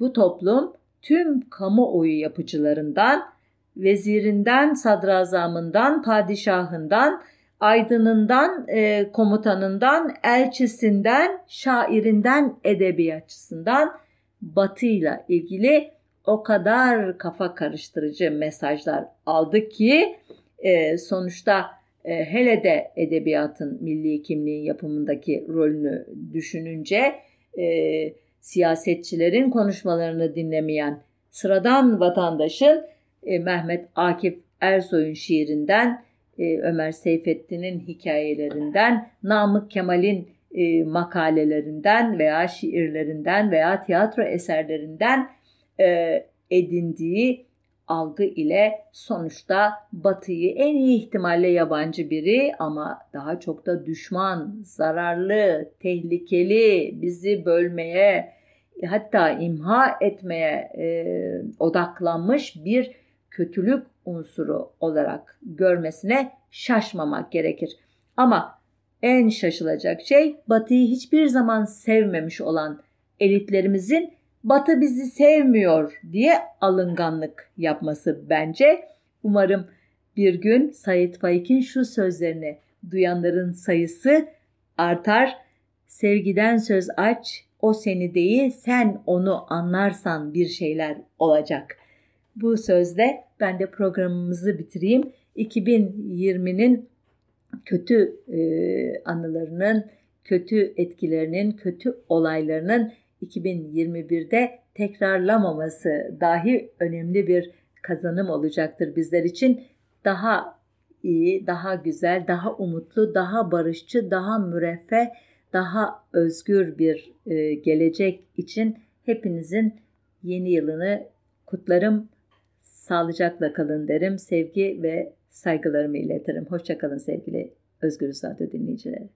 bu toplum tüm kamuoyu yapıcılarından, vezirinden, sadrazamından, padişahından, aydınından, e, komutanından, elçisinden, şairinden, edebiyatçısından batıyla ilgili o kadar kafa karıştırıcı mesajlar aldı ki e, sonuçta e, hele de edebiyatın milli kimliğin yapımındaki rolünü düşününce e, siyasetçilerin konuşmalarını dinlemeyen sıradan vatandaşın e, Mehmet Akif Ersoy'un şiirinden, e, Ömer Seyfettin'in hikayelerinden, Namık Kemal'in e, makalelerinden veya şiirlerinden veya tiyatro eserlerinden e, edindiği algı ile sonuçta Batı'yı en iyi ihtimalle yabancı biri ama daha çok da düşman, zararlı, tehlikeli, bizi bölmeye hatta imha etmeye e, odaklanmış bir kötülük unsuru olarak görmesine şaşmamak gerekir. Ama en şaşılacak şey Batı'yı hiçbir zaman sevmemiş olan elitlerimizin Batı bizi sevmiyor diye alınganlık yapması bence. Umarım bir gün Sayit Faik'in şu sözlerini duyanların sayısı artar. Sevgiden söz aç, o seni değil sen onu anlarsan bir şeyler olacak. Bu sözle ben de programımızı bitireyim. 2020'nin kötü e, anılarının, kötü etkilerinin, kötü olaylarının 2021'de tekrarlamaması dahi önemli bir kazanım olacaktır bizler için. Daha iyi, daha güzel, daha umutlu, daha barışçı, daha müreffeh, daha özgür bir e, gelecek için hepinizin yeni yılını kutlarım. Sağlıcakla kalın derim. Sevgi ve saygılarımı iletirim. Hoşçakalın sevgili Özgür Radyo dinleyicileri.